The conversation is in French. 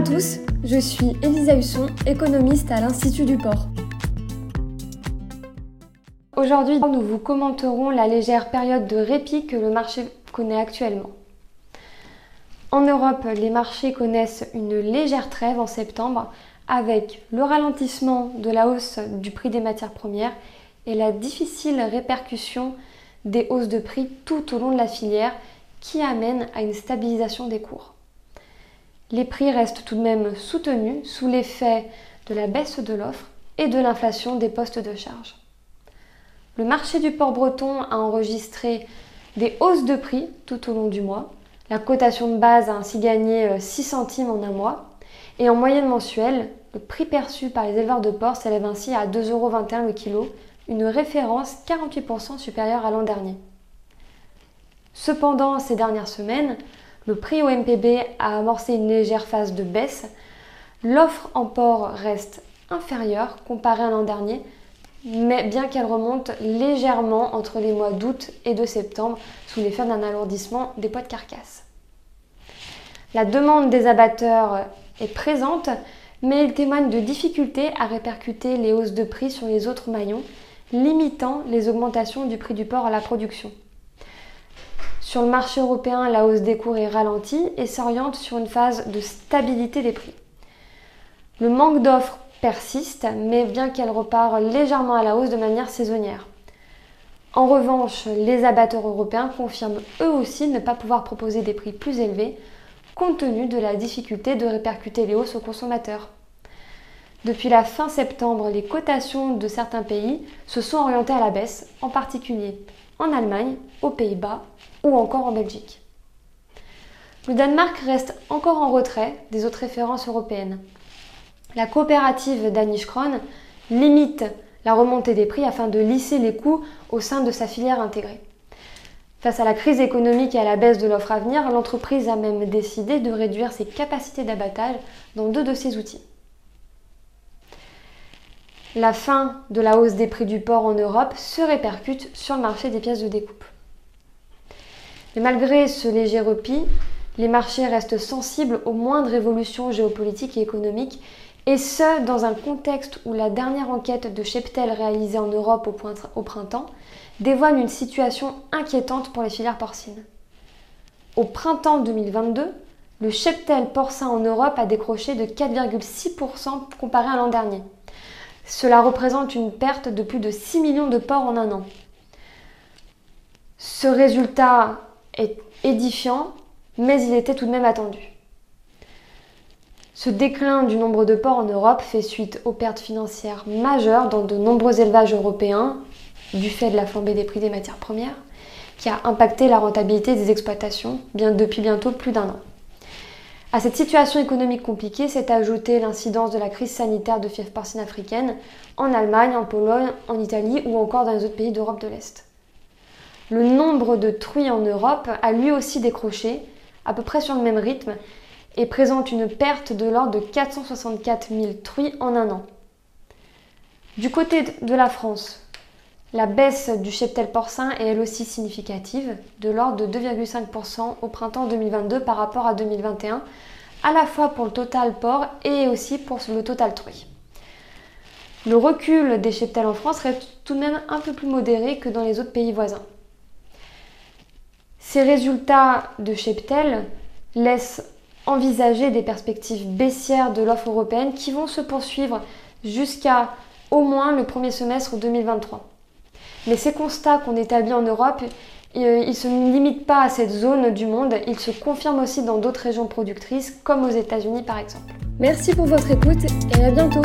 à tous, je suis Elisa Husson, économiste à l'Institut du Port. Aujourd'hui, nous vous commenterons la légère période de répit que le marché connaît actuellement. En Europe, les marchés connaissent une légère trêve en septembre avec le ralentissement de la hausse du prix des matières premières et la difficile répercussion des hausses de prix tout au long de la filière qui amène à une stabilisation des cours. Les prix restent tout de même soutenus sous l'effet de la baisse de l'offre et de l'inflation des postes de charge. Le marché du port breton a enregistré des hausses de prix tout au long du mois. La cotation de base a ainsi gagné 6 euh, centimes en un mois. Et en moyenne mensuelle, le prix perçu par les éleveurs de porc s'élève ainsi à 2,21 euros le kilo, une référence 48% supérieure à l'an dernier. Cependant, ces dernières semaines, le prix au MPB a amorcé une légère phase de baisse. L'offre en port reste inférieure comparée à l'an dernier, mais bien qu'elle remonte légèrement entre les mois d'août et de septembre sous l'effet d'un alourdissement des poids de carcasse. La demande des abatteurs est présente, mais il témoigne de difficultés à répercuter les hausses de prix sur les autres maillons, limitant les augmentations du prix du porc à la production. Sur le marché européen, la hausse des cours est ralentie et s'oriente sur une phase de stabilité des prix. Le manque d'offres persiste, mais bien qu'elle repart légèrement à la hausse de manière saisonnière. En revanche, les abatteurs européens confirment eux aussi ne pas pouvoir proposer des prix plus élevés, compte tenu de la difficulté de répercuter les hausses aux consommateurs. Depuis la fin septembre, les cotations de certains pays se sont orientées à la baisse, en particulier en Allemagne, aux Pays-Bas ou encore en Belgique. Le Danemark reste encore en retrait des autres références européennes. La coopérative Danish Kron limite la remontée des prix afin de lisser les coûts au sein de sa filière intégrée. Face à la crise économique et à la baisse de l'offre à venir, l'entreprise a même décidé de réduire ses capacités d'abattage dans deux de ses outils. La fin de la hausse des prix du porc en Europe se répercute sur le marché des pièces de découpe. Mais malgré ce léger repli, les marchés restent sensibles aux moindres évolutions géopolitiques et économiques, et ce, dans un contexte où la dernière enquête de Cheptel réalisée en Europe au, printemps dévoile une situation inquiétante pour les filières porcines. Au printemps 2022, le cheptel porcin en Europe a décroché de 4,6% comparé à l'an dernier. Cela représente une perte de plus de 6 millions de porcs en un an. Ce résultat est édifiant, mais il était tout de même attendu. Ce déclin du nombre de porcs en Europe fait suite aux pertes financières majeures dans de nombreux élevages européens du fait de la flambée des prix des matières premières, qui a impacté la rentabilité des exploitations depuis bientôt plus d'un an. À cette situation économique compliquée s'est ajoutée l'incidence de la crise sanitaire de fièvre porcine africaine en Allemagne, en Pologne, en Italie ou encore dans les autres pays d'Europe de l'Est. Le nombre de truies en Europe a lui aussi décroché, à peu près sur le même rythme, et présente une perte de l'ordre de 464 000 truies en un an. Du côté de la France, la baisse du cheptel porcin est elle aussi significative, de l'ordre de 2,5% au printemps 2022 par rapport à 2021, à la fois pour le total porc et aussi pour le total truie. Le recul des cheptels en France reste tout de même un peu plus modéré que dans les autres pays voisins. Ces résultats de cheptel laissent envisager des perspectives baissières de l'offre européenne qui vont se poursuivre jusqu'à au moins le premier semestre 2023. Mais ces constats qu'on établit en Europe, euh, ils ne se limitent pas à cette zone du monde, ils se confirment aussi dans d'autres régions productrices, comme aux États-Unis par exemple. Merci pour votre écoute et à bientôt